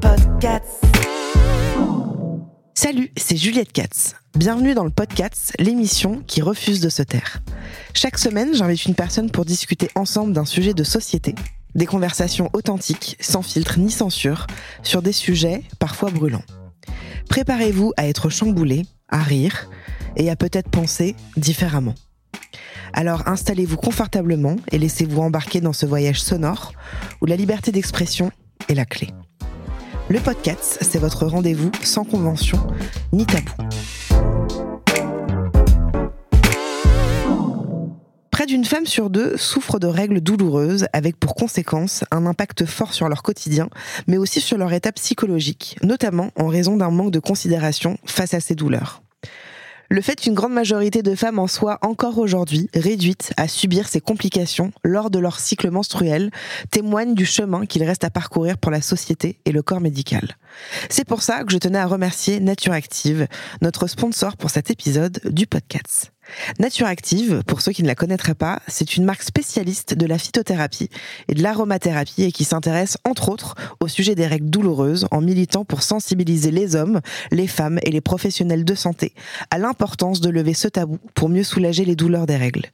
Podcast. Salut, c'est Juliette Katz. Bienvenue dans le podcast, l'émission qui refuse de se taire. Chaque semaine, j'invite une personne pour discuter ensemble d'un sujet de société. Des conversations authentiques, sans filtre ni censure, sur des sujets parfois brûlants. Préparez-vous à être chamboulé, à rire et à peut-être penser différemment. Alors installez-vous confortablement et laissez-vous embarquer dans ce voyage sonore où la liberté d'expression est la clé. Le podcast, c'est votre rendez-vous sans convention ni tabou. D'une femme sur deux souffre de règles douloureuses avec pour conséquence un impact fort sur leur quotidien, mais aussi sur leur état psychologique, notamment en raison d'un manque de considération face à ces douleurs. Le fait qu'une grande majorité de femmes en soient encore aujourd'hui réduites à subir ces complications lors de leur cycle menstruel témoigne du chemin qu'il reste à parcourir pour la société et le corps médical. C'est pour ça que je tenais à remercier Nature Active, notre sponsor pour cet épisode du podcast. Nature Active, pour ceux qui ne la connaîtraient pas, c'est une marque spécialiste de la phytothérapie et de l'aromathérapie et qui s'intéresse entre autres au sujet des règles douloureuses en militant pour sensibiliser les hommes, les femmes et les professionnels de santé à l'importance de lever ce tabou pour mieux soulager les douleurs des règles.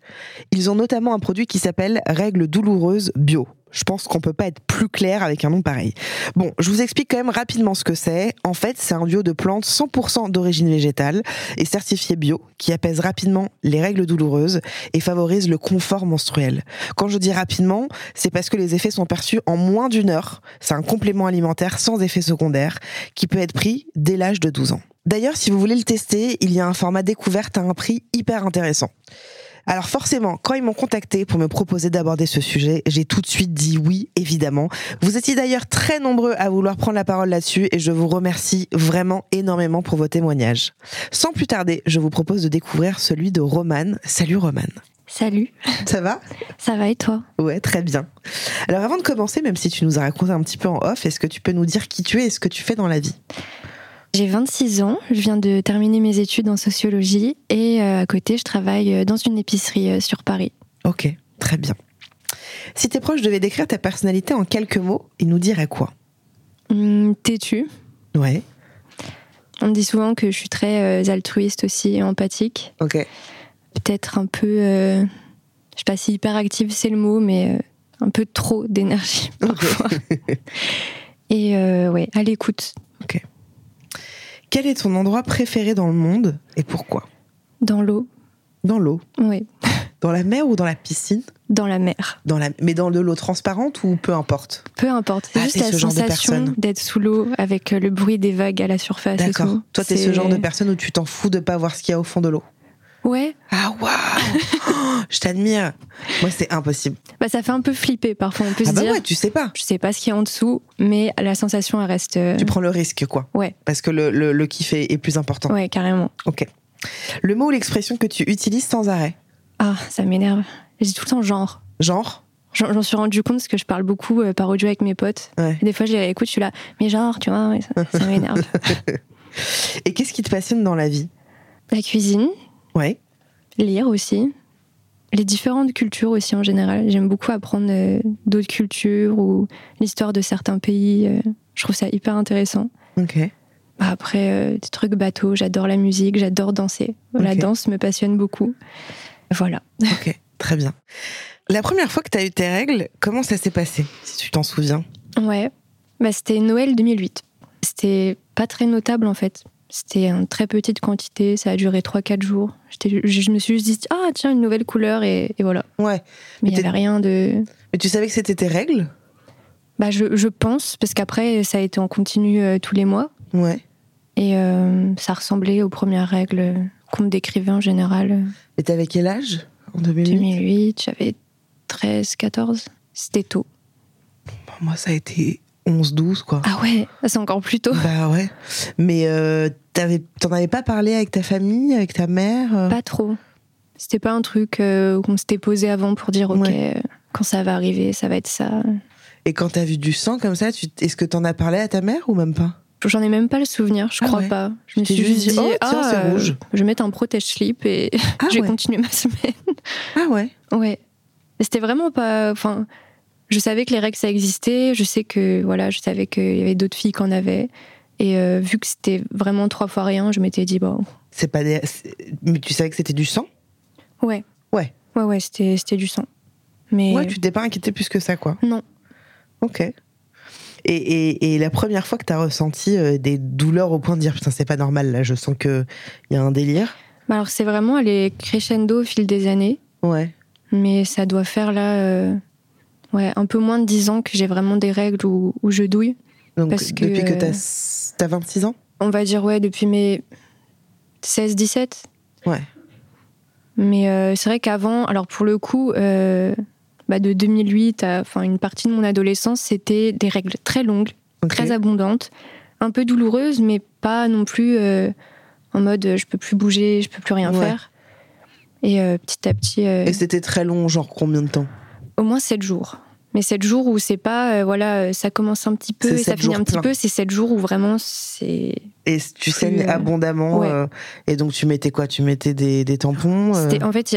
Ils ont notamment un produit qui s'appelle Règles douloureuses bio. Je pense qu'on peut pas être plus clair avec un nom pareil. Bon, je vous explique quand même rapidement ce que c'est. En fait, c'est un duo de plantes 100% d'origine végétale et certifié bio qui apaise rapidement les règles douloureuses et favorise le confort menstruel. Quand je dis rapidement, c'est parce que les effets sont perçus en moins d'une heure. C'est un complément alimentaire sans effet secondaire qui peut être pris dès l'âge de 12 ans. D'ailleurs, si vous voulez le tester, il y a un format découverte à un prix hyper intéressant. Alors forcément, quand ils m'ont contacté pour me proposer d'aborder ce sujet, j'ai tout de suite dit oui, évidemment. Vous étiez d'ailleurs très nombreux à vouloir prendre la parole là-dessus et je vous remercie vraiment énormément pour vos témoignages. Sans plus tarder, je vous propose de découvrir celui de Romane. Salut Romane. Salut. Ça va? Ça va et toi? Ouais, très bien. Alors avant de commencer, même si tu nous as raconté un petit peu en off, est-ce que tu peux nous dire qui tu es et ce que tu fais dans la vie? J'ai 26 ans, je viens de terminer mes études en sociologie et euh, à côté je travaille euh, dans une épicerie euh, sur Paris. Ok, très bien. Si tes proches devaient décrire ta personnalité en quelques mots, ils nous diraient quoi? Hum, Têtu. Ouais, On me dit souvent que je suis très altruiste aussi et empathique. ok. Peut-être un peu, euh, je sais pas si hyperactive c'est le mot, mais un peu trop d'énergie parfois. et euh, ouais, à l'écoute. Quel est ton endroit préféré dans le monde et pourquoi? Dans l'eau, Dans l'eau? Ouais. Dans la mer ou dans la piscine? Dans la mer. dans la... Mais dans de l'eau transparente ou peu importe? Peu importe, c'est Ah, juste la ce genre de sensation personne. d'être sous l'eau avec le bruit des vagues à la surface. D'accord. Toi, t'es ce genre de personne où tu t'en fous de pas voir ce qu'il y a au fond de l'eau? Ouais, Ah waouh Oh, Je t'admire. Moi, c'est impossible. bah, ça fait un peu flipper parfois. On peut Ah se bah dire, ouais, tu sais pas. je sais pas ce qu'il y a en dessous, mais la sensation elle reste. euh, Tu prends le risque, quoi. Ouais, Parce que le, le, le kiff est, est plus important. ouais, carrément. Ok. Le mot ou l'expression que tu utilises sans arrêt? Ah, ça m'énerve. Je dis tout le temps genre. Genre? J'en suis rendu compte parce que je parle beaucoup euh, par audio avec mes potes. Ouais. Et des fois, j'ai écoute, je suis là, mais genre, tu vois, ça m'énerve. Et qu'est-ce qui te passionne dans la vie? La cuisine, Ouais. lire aussi. Les différentes cultures aussi en général. J'aime beaucoup apprendre euh, d'autres cultures ou l'histoire de certains pays. euh, je trouve ça hyper intéressant. Ok. Bah, Après, euh, des trucs bateaux, j'adore la musique, j'adore danser. La danse me passionne beaucoup. Voilà. Ok. Très bien. La première fois que tu as eu tes règles, comment ça s'est passé, si tu t'en souviens? Ouais. Bah, c'était Noël 2008. C'était pas très notable en fait. C'était en très petite quantité, ça a duré 3-4 jours. J'étais- Je, me suis juste dit, ah tiens, une nouvelle couleur et, et voilà. Ouais. Mais il n'y avait rien de. Mais tu savais que c'était tes règles? Bah, je, je pense, parce qu'après, ça a été en continu euh, tous les mois. Ouais. Et euh, ça ressemblait aux premières règles qu'on me décrivait en général. Et t'avais quel âge en 2008 2008, j'avais 13, 14. C'était tôt. Moi, ça a été 11-12, quoi. Ah ouais, c'est encore plus tôt. Bah ouais. Mais euh, t'en avais pas parlé avec ta famille, avec ta mère euh Pas trop. C'était pas un truc euh, qu'on s'était posé avant pour dire, ok, Ouais. quand ça va arriver, ça va être ça. Et quand t'as vu du sang comme ça, tu- est-ce que t'en as parlé à ta mère ou même pas? J'en ai même pas le souvenir, je Ah crois ouais. pas. Je me suis juste dit, dit, oh, tiens, c'est euh, rouge. je vais mettre un protège-slip et Ah je vais ouais. continuer ma semaine. Ah ouais. Ouais. C'était vraiment pas. Enfin, je savais que les règles ça existait. Je sais que voilà, je savais qu'il y avait d'autres filles qui en avaient. Et euh, vu que c'était vraiment trois fois rien, je m'étais dit bon, C'est pas des... Mais tu savais que c'était du sang? Ouais, Ouais. ouais, ouais, c'était du sang. Mais Ouais, tu t'es pas inquiété plus que ça, quoi. non, Ok. Et, et, et la première fois que t'as ressenti euh, des douleurs au point de dire putain c'est pas normal là, je sens que il y a un délire? Bah alors c'est vraiment allé crescendo au fil des années. Ouais. Mais ça doit faire là, euh, ouais, un peu moins de 10 ans que j'ai vraiment des règles où, où je douille. Donc Parce que, depuis que euh, t'as t'as 26 ans? On va dire ouais depuis mes 16-17. Ouais. Mais euh, c'est vrai qu'avant, alors pour le coup, euh, bah de 2008 à une partie de mon adolescence, c'était des règles très longues, très abondantes, un peu douloureuses, mais pas non plus euh, en mode euh, je peux plus bouger, je peux plus rien Ouais. faire. Et euh, petit à petit, euh, Et c'était très long, genre combien de temps? au moins 7 jours. Mais 7 jours où c'est pas, euh, voilà, euh, ça commence un petit peu et ça sept finit un petit peu, c'est 7 jours où vraiment c'est. Et tu saignes euh, abondamment. ouais. euh, et donc tu mettais quoi? Tu mettais des, des tampons En fait,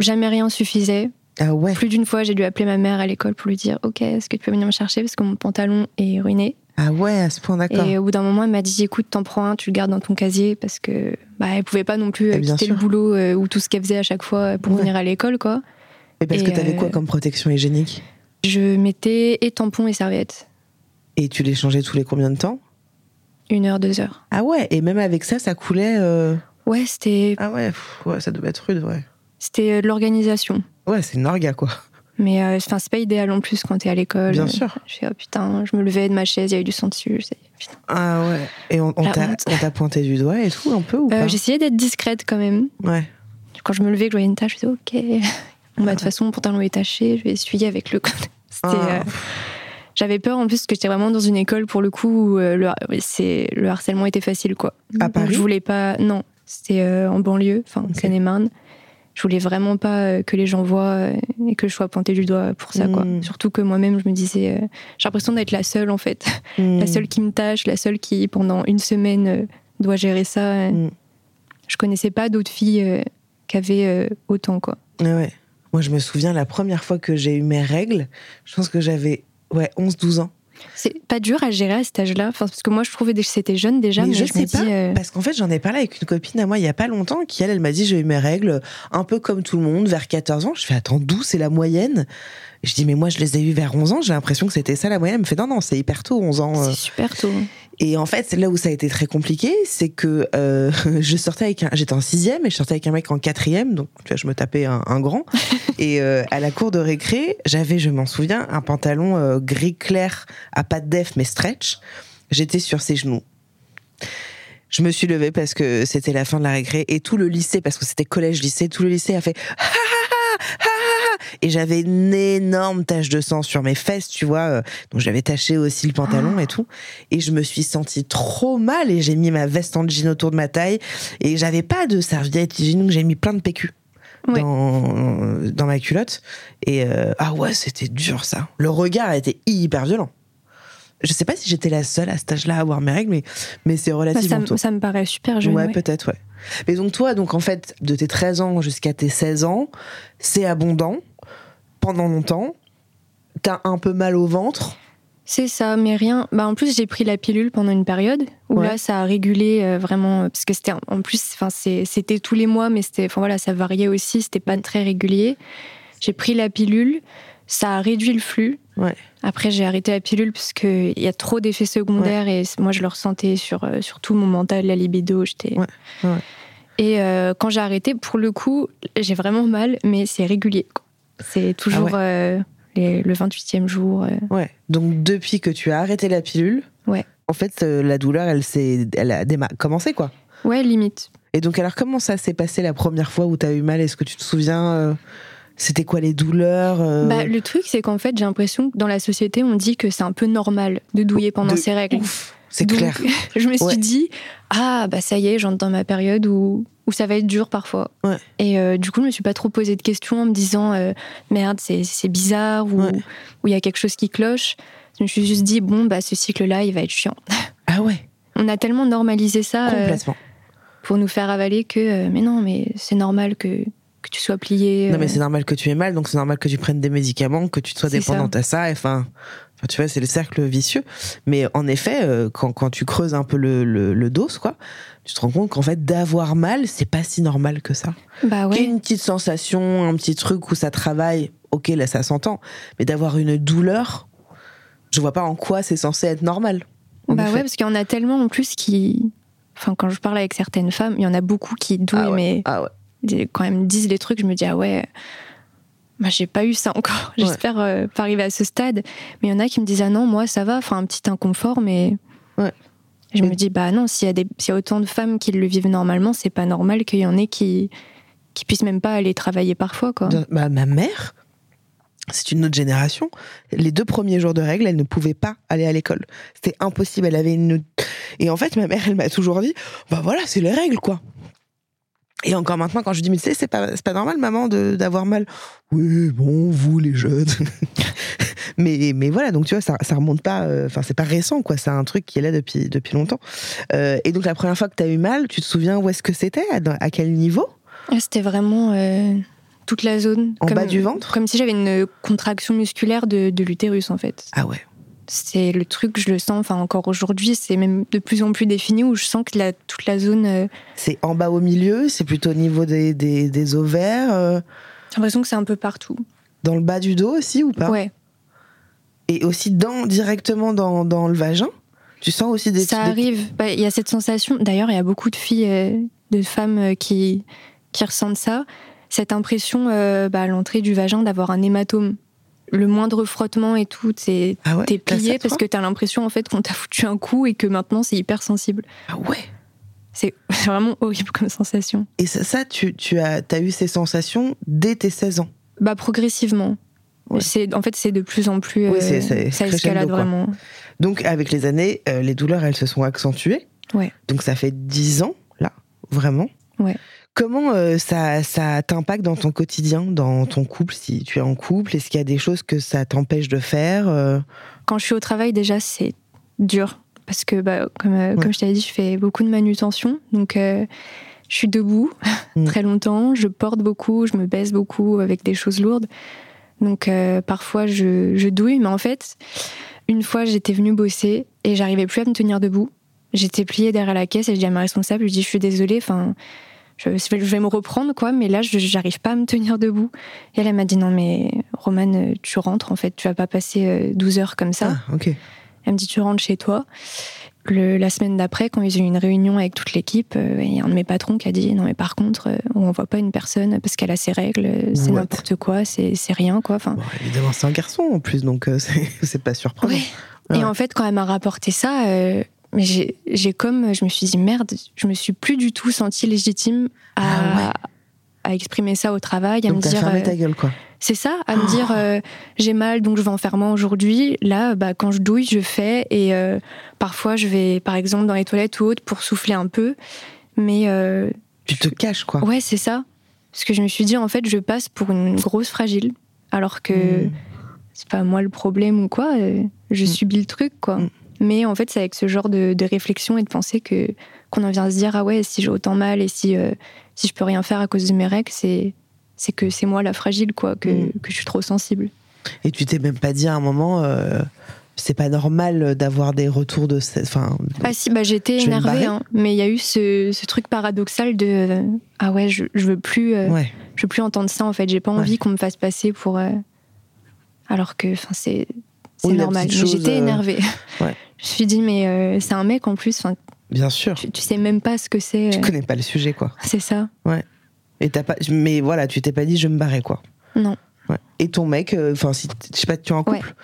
jamais rien suffisait. Ah ouais. Plus d'une fois, j'ai dû appeler ma mère à l'école pour lui dire Ok, est-ce que tu peux venir me chercher parce que mon pantalon est ruiné. Ah ouais, à ce point d'accord. Et au bout d'un moment, elle m'a dit Écoute, t'en prends un, tu le gardes dans ton casier parce que bah, elle pouvait pas non plus Eh quitter sûr. le boulot ou tout ce qu'elle faisait à chaque fois pour Ouais. venir à l'école, quoi. Et parce et, que t'avais quoi comme protection hygiénique? Je mettais et tampons et serviettes. Et tu les changeais tous les combien de temps? Une heure, deux heures. Ah ouais. Et même avec ça, ça coulait. euh, Ouais, c'était Ah ouais. pff, ouais, ça devait être rude, ouais. c'était euh, de l'organisation. Ouais, c'est une orga quoi. Mais euh, enfin, c'est pas idéal en plus quand t'es à l'école. Bien Euh, sûr. Je fais, oh putain, je me levais de ma chaise, il y avait du sang dessus. Putain. Ah ouais. Et on, on La t'a honte. on t'a pointé du doigt et tout un peu ou Euh, pas? J'essayais d'être discrète quand même. Ouais. Quand je me levais, que je voyais une tache, je disais, ok. Bah, de toute façon, mon pantalon est taché, je vais essuyer avec le. C'était. Ah. euh, J'avais peur en plus parce que j'étais vraiment dans une école pour le coup où euh, le, c'est, le harcèlement était facile quoi. À Donc, Paris Je voulais pas. Non, c'était euh, en banlieue, enfin en Ok. Seine-et-Marne. Je voulais vraiment pas que les gens voient et que je sois pointée du doigt pour ça quoi. Mm. Surtout que moi-même je me disais, euh, j'ai l'impression d'être la seule en fait, la Hmm. seule qui me tâche, la seule qui pendant une semaine euh, doit gérer ça. euh. Mm. Je connaissais pas d'autres filles qui avaient autant quoi. Ah ouais. Moi, je me souviens la première fois que j'ai eu mes règles, je pense que j'avais ouais, 11-12 ans. C'est pas dur à gérer à cet âge-là, enfin, parce que moi je trouvais que c'était jeune déjà, mais, mais je, me sais pas, euh, parce qu'en fait, j'en ai parlé avec une copine à moi il y a pas longtemps, qui elle, elle m'a dit j'ai eu mes règles un peu comme tout le monde, vers 14 ans. Je fais attends, 12 c'est la moyenne? Je dis mais moi je les ai eu vers 11 ans, j'ai l'impression que c'était ça la moyenne. Elle me fait non, non, c'est hyper tôt, 11 ans. euh. c'est super tôt. Et en fait, là où ça a été très compliqué, c'est que euh, je sortais avec un, j'étais en sixième et je sortais avec un mec en quatrième, donc tu vois, je me tapais un, un grand. et euh, à la cour de récré, j'avais, je m'en souviens, un pantalon euh, gris clair à pas de def mais stretch. J'étais sur ses genoux. Je me suis levée parce que c'était la fin de la récré et tout le lycée, parce que c'était collège-lycée, tout le lycée a fait et j'avais une énorme tache de sang sur mes fesses, tu vois. euh, Donc j'avais taché aussi le pantalon et tout. Et je me suis sentie trop mal et j'ai mis ma veste en jean autour de ma taille et j'avais pas de serviette hygiénique, donc j'ai mis plein de PQ. Ouais. Dans, dans ma culotte. Et euh, ah ouais, c'était dur ça. Le regard était hyper violent. Je sais pas si j'étais la seule à cet âge-là à avoir mes règles, mais, mais c'est Bah, relativement ça, me- tôt. ça me paraît super jeune. ouais, ouais. peut-être, ouais. Mais donc toi, donc en fait, de tes 13 ans jusqu'à tes 16 ans, c'est abondant pendant longtemps. T'as un peu mal au ventre. C'est ça, mais rien. Bah, en plus, j'ai pris la pilule pendant une période où Ouais. là, ça a régulé euh, vraiment. Parce que c'était en plus, c'était tous les mois, mais c'était, voilà, ça variait aussi. C'était pas très régulier. J'ai pris la pilule, ça a réduit le flux. Ouais. Après, j'ai arrêté la pilule parce que il y a trop d'effets secondaires et moi, je le ressentais sur, euh, sur tout mon mental, la libido. J'étais. Ouais, ouais. Et euh, quand j'ai arrêté, pour le coup, j'ai vraiment mal, mais c'est régulier. quoi. C'est toujours. Ah euh, les- le 28e jour. euh. Ouais. Donc depuis que tu as arrêté la pilule, Ouais. en fait, euh, la douleur, elle, s'est, elle a commencé, quoi. Ouais, limite. Et donc, alors, comment ça s'est passé la première fois où tu as eu mal? Est-ce que tu te souviens C'était quoi les douleurs euh, Bah, le truc, c'est qu'en fait, j'ai l'impression que dans la société, on dit que c'est un peu normal de douiller pendant De ses règles. C'est clair. je me suis Ouais. dit, ah, bah ça y est, j'entre dans ma période où, où ça va être dur parfois. Ouais. Et euh, du coup, je me suis pas trop posé de questions en me disant, euh, merde, c'est c'est bizarre ou Ouais. ou il y a quelque chose qui cloche. Je me suis juste dit, bon, bah ce cycle-là, il va être chiant. Ah ouais, On a tellement normalisé ça euh, complètement. pour nous faire avaler que, mais non, mais c'est normal que, que tu sois plié. Non, mais c'est normal que tu aies mal, donc c'est normal que tu prennes des médicaments, que tu sois dépendante à ça. Enfin, enfin, tu vois, c'est le cercle vicieux. Mais en effet, euh, quand, quand tu creuses un peu le, le, le dos, quoi, tu te rends compte qu'en fait, d'avoir mal, c'est pas si normal que ça. bah Qu'il y ait ouais. une petite sensation, un petit truc où ça travaille, ok, là, ça s'entend. Mais d'avoir une douleur, je vois pas en quoi c'est censé être normal. Bah effet. ouais, parce qu'il y en a tellement en plus qui. Enfin, quand je parle avec certaines femmes, il y en a beaucoup qui douillent, Ah ouais. mais Ah ouais. quand elles me disent des trucs, je me dis, ah ouais, bah, j'ai pas eu ça encore. J'espère euh, pas arriver à ce stade. Mais il y en a qui me disent, ah non, moi ça va, enfin un petit inconfort, mais. Ouais. Je me dis, bah non, s'il y, a des- s'il y a autant de femmes qui le vivent normalement, c'est pas normal qu'il y en ait qui, qui puissent même pas aller travailler parfois, quoi. Bah, ma mère, c'est une autre génération. Les deux premiers jours de règles, elle ne pouvait pas aller à l'école. C'était impossible. Elle avait une. Et en fait, ma mère, elle m'a toujours dit, bah voilà, c'est les règles, quoi. Et encore maintenant, quand je dis, mais tu sais, c'est pas, pas normal, maman, d'avoir mal. Oui, bon, vous, les jeunes. mais, mais voilà, donc tu vois, ça, ça remonte pas. euh, Enfin, c'est pas récent, quoi. C'est un truc qui est là depuis, depuis longtemps. Euh, et donc, la première fois que tu as eu mal, tu te souviens où est-ce que c'était à, à quel niveau? Ah, C'était vraiment euh, toute la zone. En bas du ventre? Comme si j'avais une contraction musculaire de, de l'utérus, en fait. Ah ouais. C'est le truc, je le sens, enfin encore aujourd'hui, c'est même de plus en plus défini où je sens que la, toute la zone. euh, C'est en bas au milieu, c'est plutôt au niveau des, des, des ovaires, euh, J'ai l'impression que c'est un peu partout. dans le bas du dos aussi ou pas? Ouais, Et aussi dans, directement dans, dans le vagin? Tu sens aussi des ça des- arrive. Bah, Il y a cette sensation. D'ailleurs, il y a beaucoup de filles, euh, de femmes qui, qui ressentent ça. Cette impression bah, à l'entrée du vagin d'avoir un hématome. Le moindre frottement et tout, Ah ouais t'es t'as plié parce que t'as l'impression en fait qu'on t'a foutu un coup et que maintenant c'est hyper sensible. Ah ouais C'est vraiment horrible comme sensation. Et ça, ça, tu, tu as, as eu ces sensations dès tes 16 ans Bah progressivement. Ouais. C'est en fait c'est de plus en plus. Oui, euh, ça escalade vraiment. Donc avec les années, euh, les douleurs, elles se sont accentuées. Ouais. Donc ça fait 10 ans, là, vraiment. Ouais. Comment euh, ça, ça t'impacte dans ton quotidien, dans ton couple, si tu es en couple? Est-ce qu'il y a des choses que ça t'empêche de faire euh? Quand je suis au travail déjà c'est dur parce que bah, comme euh, Ouais. comme je t'avais dit je fais beaucoup de manutention donc euh, je suis debout Mm. très longtemps, je porte beaucoup, je me baisse beaucoup avec des choses lourdes. Donc parfois je, je douille mais en fait une fois j'étais venue bosser et j'arrivais plus à me tenir debout. J'étais pliée derrière la caisse et je dis à ma responsable, je dis je suis désolée, enfin je, je vais me reprendre quoi, mais là je j'arrive pas à me tenir debout. Et elle, elle m'a dit non mais Romane, tu rentres en fait, tu vas pas passer euh, 12 heures comme ça. Ah, ok. Elle me dit tu rentres chez toi. Le- la semaine d'après, quand ils ont eu une réunion avec toute l'équipe, euh, il y a un de mes patrons qui a dit non mais par contre, euh, on envoie pas une personne parce qu'elle a ses règles, euh, c'est n'importe quoi, c'est rien quoi. Enfin, Bon, évidemment, c'est un garçon en plus, donc euh, c'est c'est pas surprenant. Ouais. Ouais. Et en fait, quand elle m'a rapporté ça, euh, mais j'ai comme, je me suis dit merde, je me suis plus du tout sentie légitime à, Ah ouais. à exprimer ça au travail, à Donc me dire. fermé euh, ta gueule, quoi. C'est ça, à me dire euh, j'ai mal donc je vais en faire moins aujourd'hui. Là, bah, quand je douille, je fais et euh, parfois je vais par exemple dans les toilettes ou autre pour souffler un peu. Mais euh, Tu te caches, quoi. ouais, c'est ça. Parce que je me suis dit en fait, je passe pour une grosse fragile alors que Mm. c'est pas moi le problème ou quoi. euh, je Mm. subis le truc quoi. Mais en fait, c'est avec ce genre de, de réflexion et de pensée que qu'on en vient à se dire ah ouais, si j'ai autant mal et si euh, si je peux rien faire à cause de mes règles, c'est c'est que c'est moi la fragile quoi, que, Mm. que je suis trop sensible. Et tu t'es même pas dit à un moment, euh, c'est pas normal d'avoir des retours de. Enfin, Ah si, bah j'étais énervée, hein, mais il y a eu ce, ce truc paradoxal de euh, ah ouais, je, je veux plus, euh, ouais. je veux plus entendre ça en fait. J'ai pas envie Ouais. qu'on me fasse passer pour, euh, alors que enfin c'est normal. Mais j'étais énervée. ouais. Je me suis dit mais euh, c'est un mec en plus. Enfin, Bien sûr. tu, tu sais même pas ce que c'est. Tu euh, connais pas le sujet, quoi. c'est ça. Et t'as pas. Mais voilà, tu t'es pas dit, je me barrer, quoi. Non. Et ton mec, euh, enfin, si je sais pas, tu es en couple,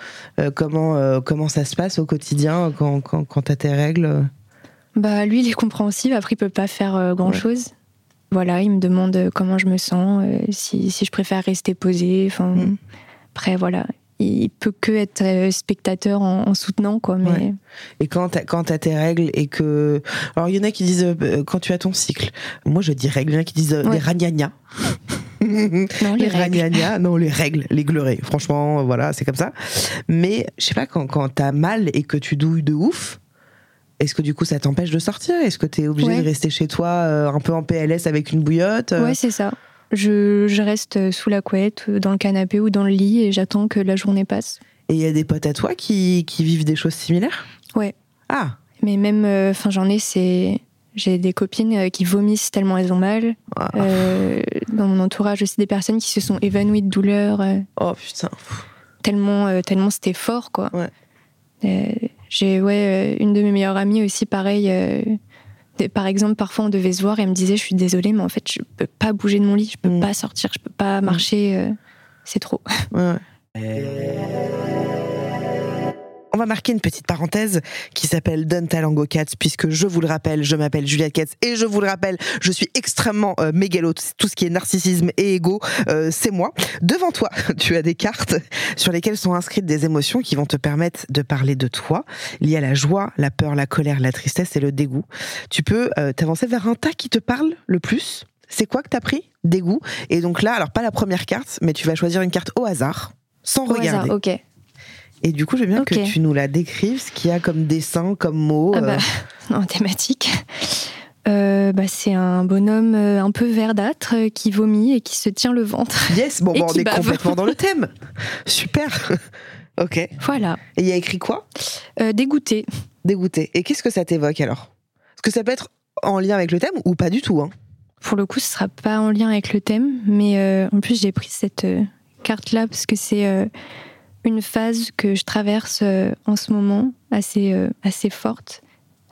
euh, comment euh, comment ça se passe au quotidien quand quand, quand t'as tes règles? Bah lui, il est compréhensif. Après, il peut pas faire grand chose. Voilà, il me demande comment je me sens, si, si je préfère rester posée. Enfin, mm. après voilà, il peut que être spectateur en, soutenant quoi mais et quand t'as quand as tes règles et que alors il y en a qui disent quand tu as ton cycle moi je dis règles il y en a qui disent des ragnagnas non, les, règles. non, les règles, les gleurés. Franchement, voilà, c'est comme ça. Mais je sais pas, quand, quand t'as mal et que tu douilles de ouf, est-ce que du coup ça t'empêche de sortir? Est-ce que t'es obligé de rester chez toi euh, un peu en PLS avec une bouillotte Ouais, c'est ça. Je, je, reste sous la couette, dans le canapé ou dans le lit et j'attends que la journée passe. Et il y a des potes à toi qui, qui vivent des choses similaires? Ouais. Ah Mais même, euh, enfin, j'en ai, c'est j'ai des copines euh, qui vomissent tellement elles ont mal. Ah. Euh, dans mon entourage aussi des personnes qui se sont évanouies de douleur. Oh putain. Tellement, tellement c'était fort quoi. j'ai ouais une de mes meilleures amies aussi pareil. Par exemple, parfois on devait se voir et elle me disait je suis désolée mais en fait je peux pas bouger de mon lit, je peux mm. pas sortir, je peux pas marcher, c'est trop. Ouais. On va marquer une petite parenthèse qui s'appelle Don't Talango Cats, puisque je vous le rappelle, je m'appelle Juliette Katz et je vous le rappelle, je suis extrêmement euh, mégalo. Tout ce qui est narcissisme et ego, euh, c'est moi. Devant toi, tu as des cartes sur lesquelles sont inscrites des émotions qui vont te permettre de parler de toi, liées à la joie, la peur, la colère, la tristesse et le dégoût. Tu peux euh, t'avancer vers un tas qui te parle le plus. C'est quoi que t'as pris? Dégoût. Et donc là, alors pas la première carte, mais tu vas choisir une carte au hasard, sans au regarder. Hasard, ok. Et du coup, j'aime bien que tu nous la décrives, ce qu'il y a comme dessin, comme mot. Ah bah, en thématique. Euh, bah, c'est un bonhomme euh, un peu verdâtre euh, qui vomit et qui se tient le ventre. Yes, bon, on est complètement dans le thème. Super. ok. Voilà. Et il y a écrit quoi? Dégoûté. Dégoûté. Et qu'est-ce que ça t'évoque alors? Est-ce que ça peut être en lien avec le thème ou pas du tout hein? Pour le coup, ce sera pas en lien avec le thème, mais en plus, j'ai pris cette carte-là parce que c'est une phase que je traverse euh, en ce moment, assez, euh, assez forte,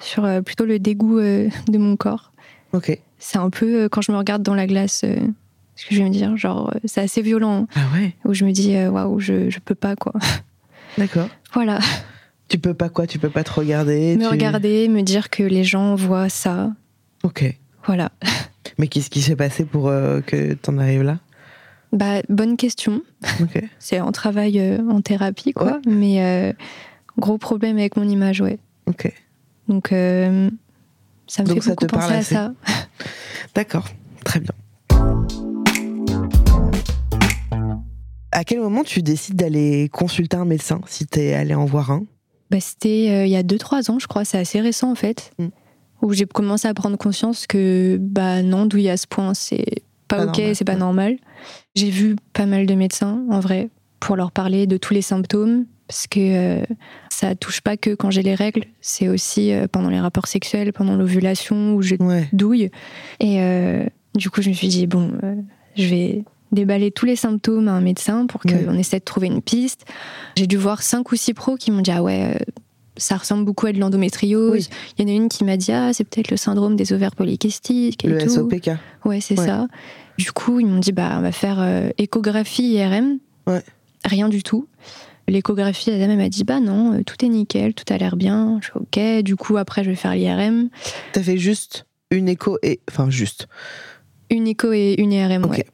sur euh, plutôt le dégoût de mon corps. Ok. C'est un peu quand je me regarde dans la glace, ce que je vais me dire, genre, c'est assez violent. Ah ouais Où je me dis, waouh, je, je peux pas, quoi. D'accord. Voilà. Tu peux pas quoi? Tu peux pas te regarder? Me regarder, me dire que les gens voient ça. Ok. Voilà. Mais qu'est-ce qui s'est passé pour que t'en arrives là? Bah, bonne question. C'est en travail euh, en thérapie, quoi. Mais euh, gros problème avec mon image, ouais. Ok. Donc, euh, ça me fait beaucoup penser à ça. D'accord, très bien. À quel moment tu décides d'aller consulter un médecin si tu es allé en voir un? Bah, C'était il y a 2-3 ans, je crois. C'est assez récent, en fait. Mm. Où j'ai commencé à prendre conscience que, bah non, d'où il y a ce point, c'est pas, ok, c'est pas normal. J'ai vu pas mal de médecins, en vrai, pour leur parler de tous les symptômes, parce que euh, ça touche pas que quand j'ai les règles, c'est aussi euh, pendant les rapports sexuels, pendant l'ovulation, où je douille. Et euh, du coup, je me suis dit, bon, je vais déballer tous les symptômes à un médecin pour qu'on essaie de trouver une piste. J'ai dû voir cinq ou six pros qui m'ont dit, ah ouais, ça ressemble beaucoup à de l'endométriose. Il y en a une qui m'a dit ah c'est peut-être le syndrome des ovaires polykystiques et le tout. SOPK. Ouais c'est ça. Du coup ils m'ont dit bah on va faire euh, échographie IRM. Ouais. Rien du tout. L'échographie elle m'a dit bah non euh, tout est nickel tout a l'air bien. Je suis ok. Du coup après je vais faire l'IRM. T'as fait juste une écho et enfin juste. Une écho et une IRM ouais.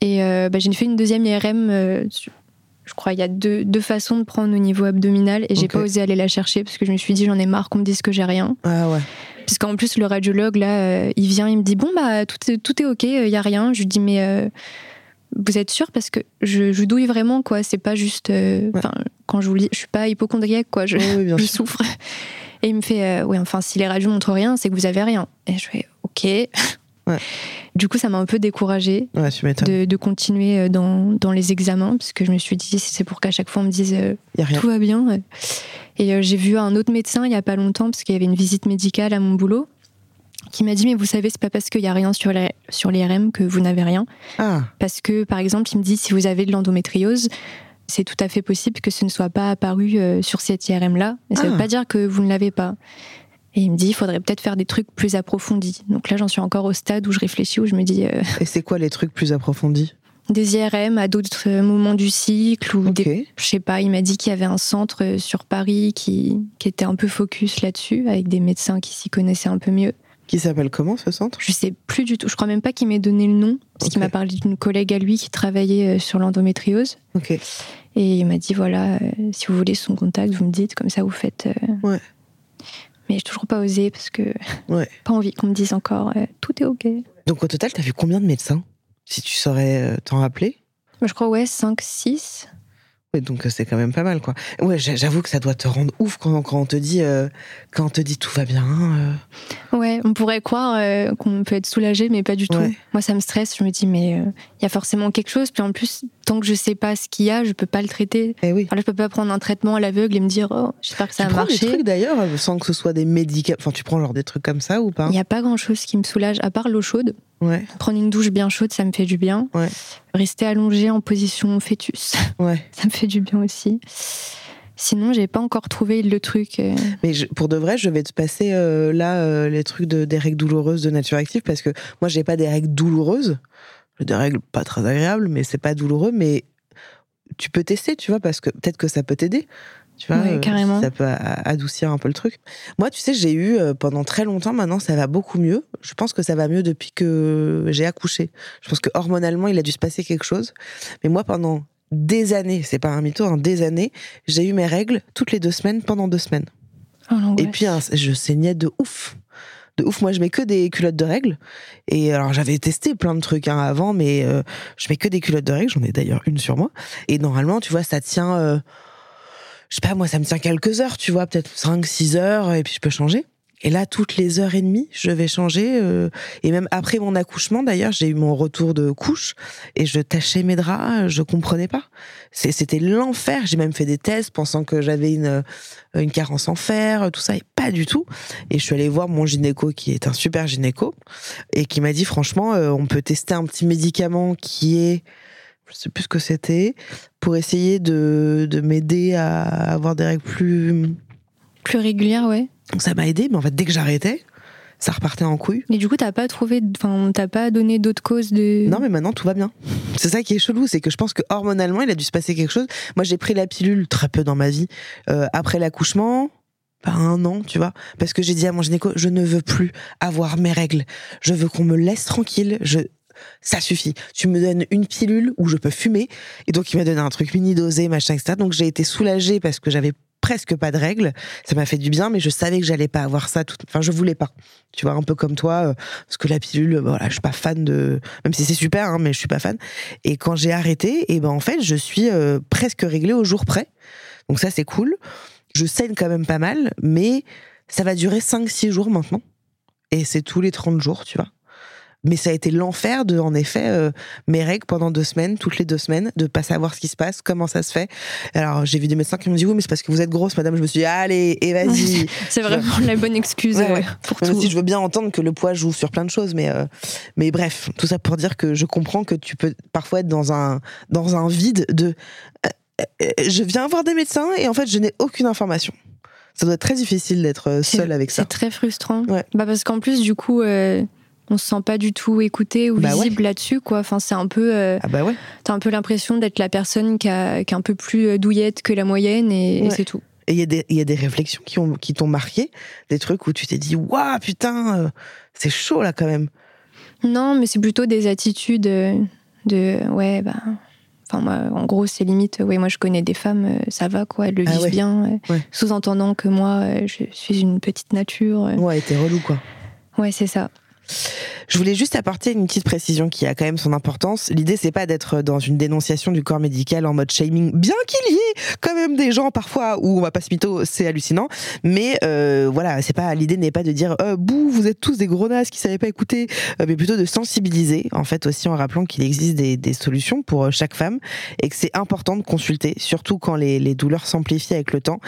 Et euh, bah, j'ai fait une deuxième IRM je crois il y a deux, deux, façons de prendre au niveau abdominal et j'ai pas osé aller la chercher parce que je me suis dit j'en ai marre qu'on me dise que j'ai rien. Ah ouais. Parce qu'en plus le radiologue là, euh, il vient, il me dit bon bah tout est, tout est ok, il y a rien. Je lui dis mais euh, vous êtes sûr? Parce que je, je douille vraiment quoi, c'est pas juste euh, quand je vous dis je suis pas hypochondriaque quoi, je, je souffre. Et il me fait oui enfin si les radios montrent rien, c'est que vous avez rien. Et je fais ok. Du coup, ça m'a un peu découragée de, de, continuer euh, dans, dans, les examens, parce que je me suis dit, c'est pour qu'à chaque fois on me dise euh, tout va bien. Et euh, j'ai vu un autre médecin il y a pas longtemps, parce qu'il y avait une visite médicale à mon boulot, qui m'a dit, mais vous savez, c'est pas parce qu'il y a rien sur les, sur l'IRM que vous n'avez rien. Ah. Parce que, par exemple, il me dit, si vous avez de l'endométriose, c'est tout à fait possible que ce ne soit pas apparu sur cette IRM-là. Mais ça ne veut ah. pas dire que vous ne l'avez pas. Et il me dit, il faudrait peut-être faire des trucs plus approfondis. Donc là, j'en suis encore au stade où je réfléchis, où je me dis. Euh, Et c'est quoi les trucs plus approfondis? des IRM à d'autres moments du cycle ou Ok. des, je sais pas, il m'a dit qu'il y avait un centre euh, sur Paris qui, qui était un peu focus là-dessus avec des médecins qui s'y connaissaient un peu mieux. Qui s'appelle comment ce centre? Je sais plus du tout, je crois même pas qu'il m'ait donné le nom parce qu'il m'a parlé d'une collègue à lui qui travaillait euh, sur l'endométriose Ok. et il m'a dit voilà, euh, si vous voulez son contact, vous me dites comme ça vous faites. euh. Ouais. Mais j'ai toujours pas osé parce que Ouais. pas envie qu'on me dise encore euh, tout est ok. Donc au total, t'as vu combien de médecins Si tu saurais euh, t'en rappeler? Je crois ouais 5 6. Ouais, donc euh, c'est quand même pas mal, quoi. Ouais, j'a- j'avoue que ça doit te rendre ouf quand, quand on te dit euh, quand on te dit tout va bien. euh. Ouais, on pourrait croire qu'on peut être soulagé, mais pas du tout. Ouais. Moi, ça me stresse. Je me dis, mais il y a forcément quelque chose. Puis en plus, tant que je sais pas ce qu'il y a, je peux pas le traiter. Eh oui. Enfin, là, je peux pas prendre un traitement à l'aveugle et me dire, oh, j'espère que ça tu va prends des marcher. trucs d'ailleurs euh, sans que ce soit des médicaments. Enfin, tu prends genre des trucs comme ça ou pas? Il n'y a pas grand chose qui me soulage, à part l'eau chaude. Ouais, Prendre une douche bien chaude, ça me fait du bien. Ouais. Rester allongé en position fœtus, ouais. ça me fait du bien aussi. Sinon, j'ai pas encore trouvé le truc. euh, Mais je- pour de vrai, je vais te passer euh, là euh, les trucs de, des règles douloureuses de nature active parce que moi, j'ai pas des règles douloureuses. Des règles pas très agréables, mais c'est pas douloureux. Mais tu peux tester, tu vois, parce que peut-être que ça peut t'aider. Tu vois, Ouais, carrément. ça peut adoucir un peu le truc. Moi, tu sais, j'ai eu euh, pendant très longtemps, maintenant ça va beaucoup mieux. Je pense que ça va mieux depuis que j'ai accouché. Je pense que hormonalement, il a dû se passer quelque chose. Mais moi, pendant des années, c'est pas un mytho, hein, des années, j'ai eu mes règles toutes les deux semaines pendant deux semaines. oh. Et puis, je saignais de ouf. De ouf. Moi, je mets que des culottes de règles. Et alors, j'avais testé plein de trucs hein, avant, mais euh, je mets que des culottes de règles. J'en ai d'ailleurs une sur moi. Et normalement, tu vois, ça tient. euh, je sais pas, moi, ça me tient quelques heures, tu vois, peut-être 5, 6 heures, et puis je peux changer. Et là, toutes les heures et demie, je vais changer. euh, et même après mon accouchement, d'ailleurs, j'ai eu mon retour de couche et je tachais mes draps, je comprenais pas. C'était l'enfer. J'ai même fait des tests pensant que j'avais une, une carence en fer, tout ça, et pas du tout. Et je suis allée voir mon gynéco, qui est un super gynéco, et qui m'a dit, franchement, euh, on peut tester un petit médicament qui est, je sais plus ce que c'était, pour essayer de, de m'aider à avoir des règles plus... Plus régulière, ouais. Donc ça m'a aidé, mais en fait, dès que j'arrêtais, ça repartait en couille. Mais du coup, t'as pas trouvé, enfin, t'as pas donné d'autres causes de. Non, mais maintenant tout va bien. C'est ça qui est chelou, c'est que je pense que hormonalement, il a dû se passer quelque chose. Moi, j'ai pris la pilule très peu dans ma vie euh, après l'accouchement. Pas un an, tu vois, parce que j'ai dit à mon gynéco, je ne veux plus avoir mes règles. Je veux qu'on me laisse tranquille. Je, ça suffit. Tu me donnes une pilule où je peux fumer. Et donc, il m'a donné un truc mini dosé, machin, etc. Donc, j'ai été soulagée parce que j'avais presque pas de règles. Ça m'a fait du bien, mais je savais que j'allais pas avoir ça. Enfin, je voulais pas. Tu vois, un peu comme toi, euh, parce que la pilule, bah, voilà, je suis pas fan de. Même si c'est super, hein, mais je suis pas fan. Et quand j'ai arrêté, et ben en fait, je suis euh, presque réglée au jour près. Donc ça, c'est cool. Je saigne quand même pas mal, mais ça va durer 5-6 jours maintenant. Et c'est tous les 30 jours, tu vois. Mais ça a été l'enfer de, en effet, euh, mes règles pendant deux semaines, toutes les deux semaines, de pas savoir ce qui se passe, comment ça se fait. Alors, j'ai vu des médecins qui m'ont dit, oui, mais c'est parce que vous êtes grosse, madame. Je me suis dit, allez, et vas-y. C'est vraiment la bonne excuse Ouais, euh, ouais. pour Même tout. si je veux bien entendre que le poids joue sur plein de choses, mais, euh, mais bref, tout ça pour dire que je comprends que tu peux parfois être dans un, dans un vide de euh, je viens voir des médecins et en fait je n'ai aucune information. Ça doit être très difficile d'être seul avec ça. C'est très frustrant. Ouais. Bah parce qu'en plus, du coup, euh, on se sent pas du tout écouté ou Bah ouais. visible là-dessus, quoi. Enfin, c'est un peu, euh, Ah bah ouais. t'as un peu l'impression d'être la personne qui, a, qui est un peu plus euh, douillette que la moyenne et, c'est tout. Et il y, a des- il y a des réflexions qui ont qui t'ont marqué, des trucs où tu t'es dit waouh putain euh, c'est chaud là quand même. Non, mais c'est plutôt des attitudes de, ouais, bah. Enfin, moi, en gros, c'est limite, ouais, moi je connais des femmes, ça va quoi, elles le Ah vivent ouais. bien, Ouais. sous-entendant que moi, je suis une petite nature. Ouais, t'es relou quoi. Ouais, c'est ça. Je voulais juste apporter une petite précision qui a quand même son importance. L'idée, c'est pas d'être dans une dénonciation du corps médical en mode shaming, bien qu'il y ait quand même des gens parfois où on va pas se mytho, c'est hallucinant. Mais euh, voilà, c'est pas l'idée n'est pas de dire euh, bouh, vous êtes tous des gros nazes qui savaient pas écouter, euh, mais plutôt de sensibiliser en fait aussi en rappelant qu'il existe des, solutions pour chaque femme et que c'est important de consulter, surtout quand les, les douleurs s'amplifient avec le temps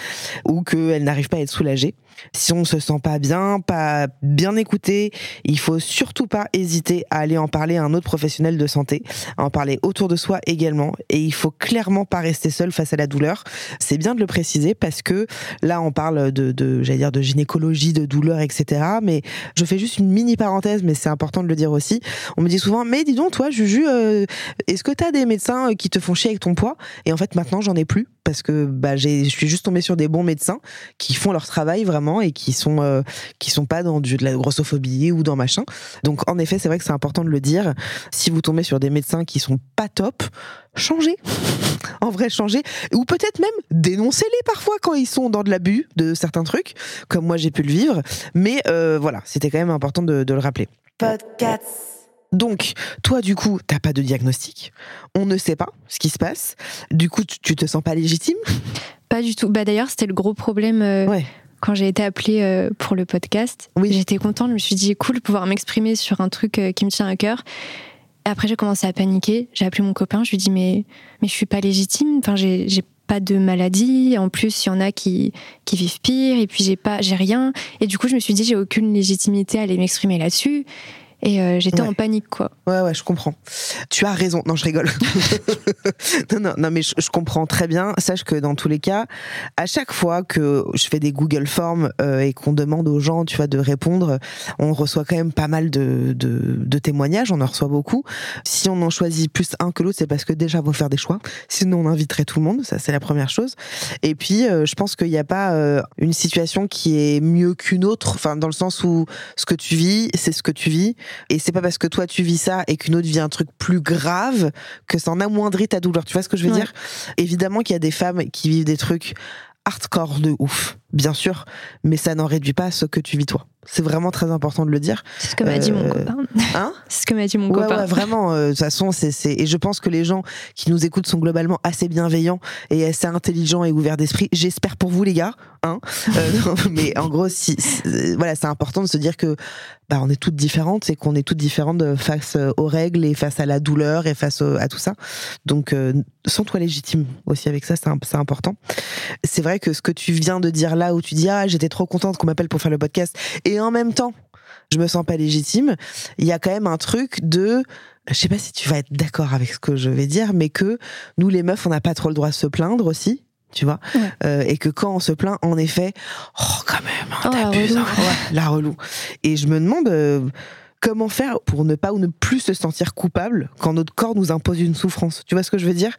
ou qu'elles n'arrivent pas à être soulagées. Si on se sent pas bien, pas bien écouté, il faut surtout pas hésiter à aller en parler à un autre professionnel de santé, à en parler autour de soi également. Et il faut clairement pas rester seul face à la douleur. C'est bien de le préciser parce que là, on parle de, j'allais dire, de gynécologie, de douleur, etc. Mais je fais juste une mini parenthèse, mais c'est important de le dire aussi. On me dit souvent, mais dis donc, toi, Juju, euh, est-ce que tu as des médecins qui te font chier avec ton poids? Et en fait, maintenant, j'en ai plus parce que bah, je suis juste tombée sur des bons médecins qui font leur travail vraiment et qui sont euh, qui sont pas dans du, de la grossophobie ou dans machin. Donc en effet, c'est vrai que c'est important de le dire. Si vous tombez sur des médecins qui sont pas top, changez. En vrai, changez. Ou peut-être même dénoncez-les parfois quand ils sont dans de l'abus de certains trucs, comme moi j'ai pu le vivre. Mais euh, voilà, c'était quand même important de, de le rappeler. Podcast. Donc, toi, du coup, t'as pas de diagnostic. On ne sait pas ce qui se passe. Du coup, tu, te sens pas légitime? Pas du tout. Bah d'ailleurs, c'était le gros problème. Euh, quand j'ai été appelée euh, pour le podcast, oui. j'étais contente. Je me suis dit cool pouvoir m'exprimer sur un truc euh, qui me tient à cœur. Après, j'ai commencé à paniquer. J'ai appelé mon copain. Je lui ai dit mais mais je suis pas légitime. Enfin, j'ai pas de maladie. En plus, il y en a qui, qui vivent pire. Et puis, j'ai pas, j'ai rien. Et du coup, je me suis dit, j'ai aucune légitimité à aller m'exprimer là-dessus. Et euh, j'étais en panique, quoi. Ouais, ouais, je comprends. Tu as raison. Non, je rigole. non, non, non, mais je, comprends très bien. Sache que dans tous les cas, à chaque fois que je fais des Google Forms euh, et qu'on demande aux gens, tu vois, de répondre, on reçoit quand même pas mal de, de, de, témoignages. On en reçoit beaucoup. Si on en choisit plus un que l'autre, c'est parce que déjà, faut faire des choix. Sinon, on inviterait tout le monde. Ça, c'est la première chose. Et puis, euh, je pense qu'il n'y a pas une situation qui est mieux qu'une autre. Enfin, dans le sens où ce que tu vis, c'est ce que tu vis. Et c'est pas parce que toi tu vis ça et qu'une autre vit un truc plus grave que ça en amoindrit ta douleur. Tu vois ce que je veux dire? Évidemment qu'il y a des femmes qui vivent des trucs hardcore de ouf, bien sûr, mais ça n'en réduit pas ce que tu vis toi. C'est vraiment très important de le dire. C'est ce que m'a dit mon euh, copain. Hein C'est ce que m'a dit mon copain. Ouais, vraiment. Euh, de toute façon, c'est et je pense que les gens qui nous écoutent sont globalement assez bienveillants et assez intelligents et ouverts d'esprit. J'espère pour vous les gars. Hein euh, mais en gros, si, voilà, c'est important de se dire que bah, on est toutes différentes et qu'on est toutes différentes face aux règles et face à la douleur et face à tout ça. Donc, sens-toi légitime aussi avec ça, c'est important. C'est vrai que ce que tu viens de dire là, où tu dis ah j'étais trop contente qu'on m'appelle pour faire le podcast et et en même temps, je me sens pas légitime. Il y a quand même un truc de, je sais pas si tu vas être d'accord avec ce que je vais dire, mais que nous les meufs, on n'a pas trop le droit de se plaindre aussi tu vois euh, et que quand on se plaint en effet oh quand même hein, oh, la, relou. Hein. la relou et je me demande euh, comment faire pour ne pas ou ne plus se sentir coupable quand notre corps nous impose une souffrance tu vois ce que je veux dire?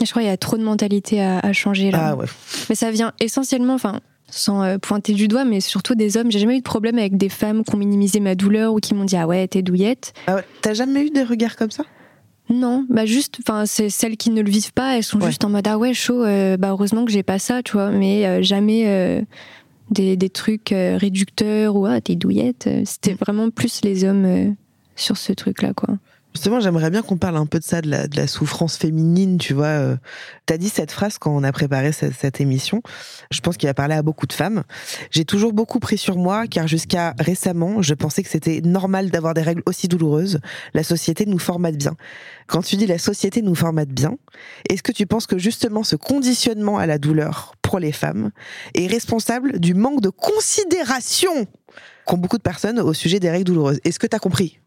Je crois qu'il y a trop de mentalité à, à changer là ah, ouais. mais ça vient essentiellement enfin sans euh, pointer du doigt, mais surtout des hommes. J'ai jamais eu de problème avec des femmes qui ont minimisé ma douleur ou qui m'ont dit ah ouais t'es douillette. Ah T'as jamais eu des regards comme ça? Non, bah juste, enfin c'est celles qui ne le vivent pas, elles sont juste en mode ah ouais chaud, euh, bah heureusement que j'ai pas ça, tu vois, mais euh, jamais des, des, trucs réducteurs ou ah t'es douillette. C'était mm. vraiment plus les hommes sur ce truc là quoi. Justement, j'aimerais bien qu'on parle un peu de ça, de la, souffrance féminine, tu vois. Euh. T'as dit cette phrase quand on a préparé cette, émission. Je pense qu'il a parlé à beaucoup de femmes. J'ai toujours beaucoup pris sur moi, car jusqu'à récemment, je pensais que c'était normal d'avoir des règles aussi douloureuses. La société nous formate bien. Quand tu dis la société nous formate bien, est-ce que tu penses que justement ce conditionnement à la douleur pour les femmes est responsable du manque de considération qu'ont beaucoup de personnes au sujet des règles douloureuses? Est-ce que t'as compris?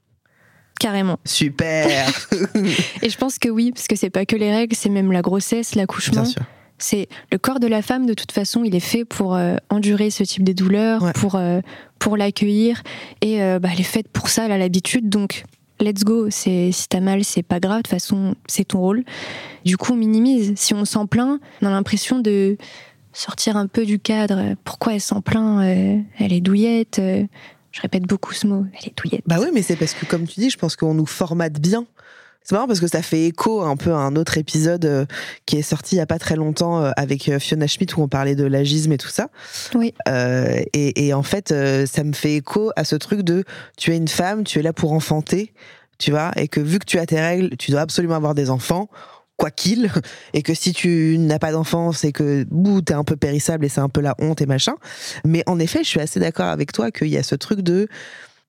Carrément. Super. et je pense que oui, parce que c'est pas que les règles, c'est même la grossesse, l'accouchement. C'est le corps de la femme de toute façon, il est fait pour euh, endurer ce type de douleur, pour euh, pour l'accueillir et euh, bah, elle est faite pour ça, elle a l'habitude donc let's go, c'est si t'as mal, c'est pas grave, de toute façon, c'est ton rôle. Du coup, on minimise. Si on s'en plaint, on a l'impression de sortir un peu du cadre. Pourquoi elle s'en plaint Elle est douillette, je répète beaucoup ce mot, elle est douillette. Bah oui, mais c'est parce que, comme tu dis, je pense qu'on nous formate bien. C'est marrant parce que ça fait écho un peu à un autre épisode euh, qui est sorti il y a pas très longtemps euh, avec euh, Fiona Schmidt où on parlait de l'agisme et tout ça. Oui. et, en fait, ça me fait écho à ce truc de tu es une femme, tu es là pour enfanter, tu vois, et que vu que tu as tes règles, tu dois absolument avoir des enfants quoi qu'il, et que si tu n'as pas d'enfant, c'est que tu t'es un peu périssable et c'est un peu la honte et machin. Mais en effet, je suis assez d'accord avec toi qu'il y a ce truc de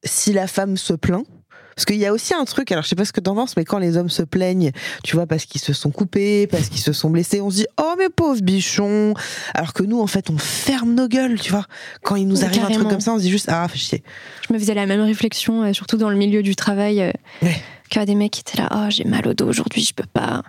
si la femme se plaint, Parce qu'il y a aussi un truc, alors je sais pas ce que t'en penses, mais quand les hommes se plaignent, tu vois, parce qu'ils se sont coupés, parce qu'ils se sont blessés, on se dit, oh mais pauvre bichon. Alors que nous, en fait, on ferme nos gueules, tu vois. Quand il nous arrive un truc comme ça, on se dit juste, ah, fais chier. Je me faisais la même réflexion, euh, surtout dans le milieu du travail. Euh, ouais. A des mecs qui étaient là, oh, j'ai mal au dos aujourd'hui, je peux pas.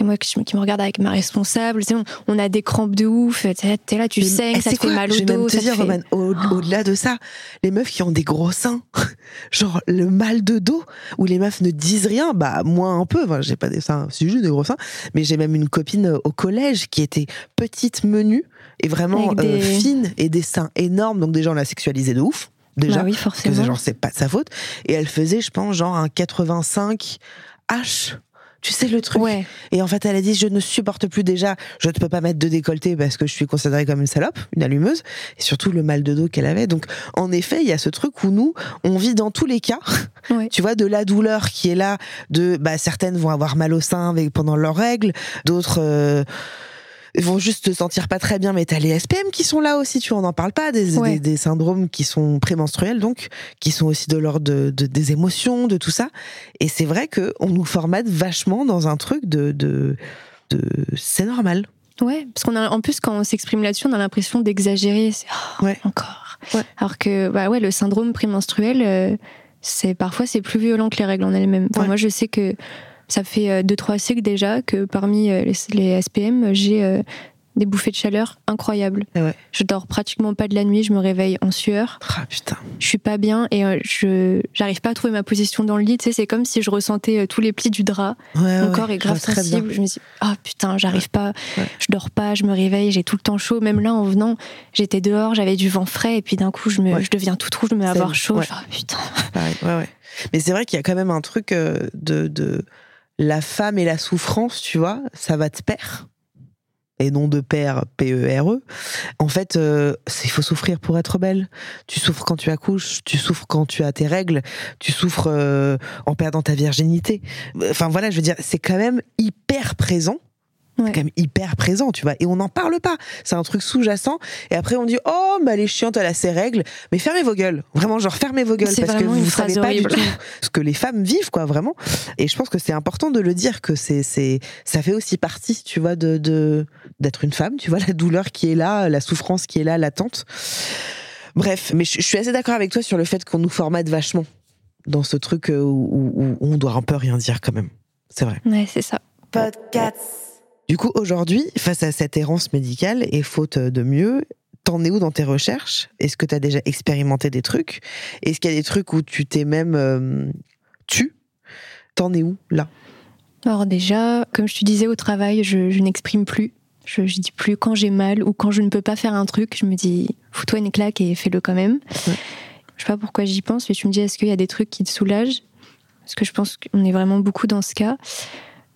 Et moi qui me regarde avec ma responsable, on, on a des crampes de ouf, t'es là, tu saignes, ça te fait mal au dos. Te dire, au-delà de ça, les meufs qui ont des gros seins, genre le mal de dos, où les meufs ne disent rien, bah moi un peu, enfin, j'ai pas des seins, c'est juste des gros seins, mais j'ai même une copine au collège qui était petite, menue, et vraiment euh, fine, et des seins énormes, donc déjà on l'a sexualisée de ouf déjà. Bah oui, forcément. genre, c'est pas de sa faute. Et elle faisait, je pense, genre un 85 H tu sais le truc. Ouais. Et en fait, elle a dit, je ne supporte plus déjà, je ne peux pas mettre de décolleté parce que je suis considérée comme une salope, une allumeuse, et surtout le mal de dos qu'elle avait. Donc, en effet, il y a ce truc où nous, on vit dans tous les cas, tu vois, de la douleur qui est là, de, bah, certaines vont avoir mal au sein pendant leurs règles, d'autres, euh, vont juste te sentir pas très bien, mais t'as les SPM qui sont là aussi, tu vois, on n'en parle pas, des, des, syndromes qui sont prémenstruels, donc, qui sont aussi de l'ordre de, des émotions, de tout ça. Et c'est vrai que on nous formate vachement dans un truc de, de, c'est normal. Ouais, parce qu'on a, en plus, quand on s'exprime là-dessus, on a l'impression d'exagérer. C'est oh, ouais. encore. Alors que, bah ouais, le syndrome prémenstruel, euh, c'est parfois c'est plus violent que les règles en elles-mêmes. Moi, je sais que ça fait 2-3 euh, cycles déjà que parmi euh, les, SPM, j'ai euh, des bouffées de chaleur incroyables. Ah je dors pratiquement pas de la nuit, je me réveille en sueur. Ah putain. Je suis pas bien et je j'arrive pas à trouver ma position dans le lit. Tu sais, c'est comme si je ressentais tous les plis du drap. Mon corps est grave sensible. Je me dis ah putain, j'arrive pas, je dors pas, je me réveille, j'ai tout le temps chaud. Même là en venant, j'étais dehors, j'avais du vent frais et puis d'un coup je me je deviens toute rouge, je me mets à avoir chaud. Genre, putain. ouais ouais. Mais c'est vrai qu'il y a quand même un truc de, de la femme et la souffrance, tu vois, ça va te pair. Et non de père, P-E-R-E. E. En fait, euh, il faut souffrir pour être belle. Tu souffres quand tu accouches, tu souffres quand tu as tes règles, tu souffres euh, en perdant ta virginité. Enfin voilà, je veux dire, c'est quand même hyper présent c'est quand même hyper présent, tu vois. Et on n'en parle pas. C'est un truc sous-jacent. Et après, on dit Oh, mais elle est chiante, elle a ses règles. Mais fermez vos gueules. Vraiment, genre, fermez vos gueules. Parce que vous ne savez pas du tout ce que les femmes vivent, quoi, vraiment. Et je pense que c'est important de le dire, que c'est, c'est, ça fait aussi partie, tu vois, de, de, d'être une femme, tu vois, la douleur qui est là, la souffrance qui est là, latente. Bref, mais je, suis assez d'accord avec toi sur le fait qu'on nous formate vachement dans ce truc où, où on doit un peu rien dire quand même. C'est vrai. Ouais, c'est ça. Podcast. Du coup, aujourd'hui, face à cette errance médicale et faute de mieux, t'en es où dans tes recherches? Est-ce que t'as déjà expérimenté des trucs? Est-ce qu'il y a des trucs où tu t'es même euh, tu? T'en es où là? Alors déjà, comme je te disais au travail, je, n'exprime plus. Je, je, dis plus quand j'ai mal ou quand je ne peux pas faire un truc. Je me dis, fous-toi une claque et fais-le quand même. Je Je sais pas pourquoi j'y pense, mais tu me dis, est-ce qu'il y a des trucs qui te soulagent? Parce que je pense qu'on est vraiment beaucoup dans ce cas.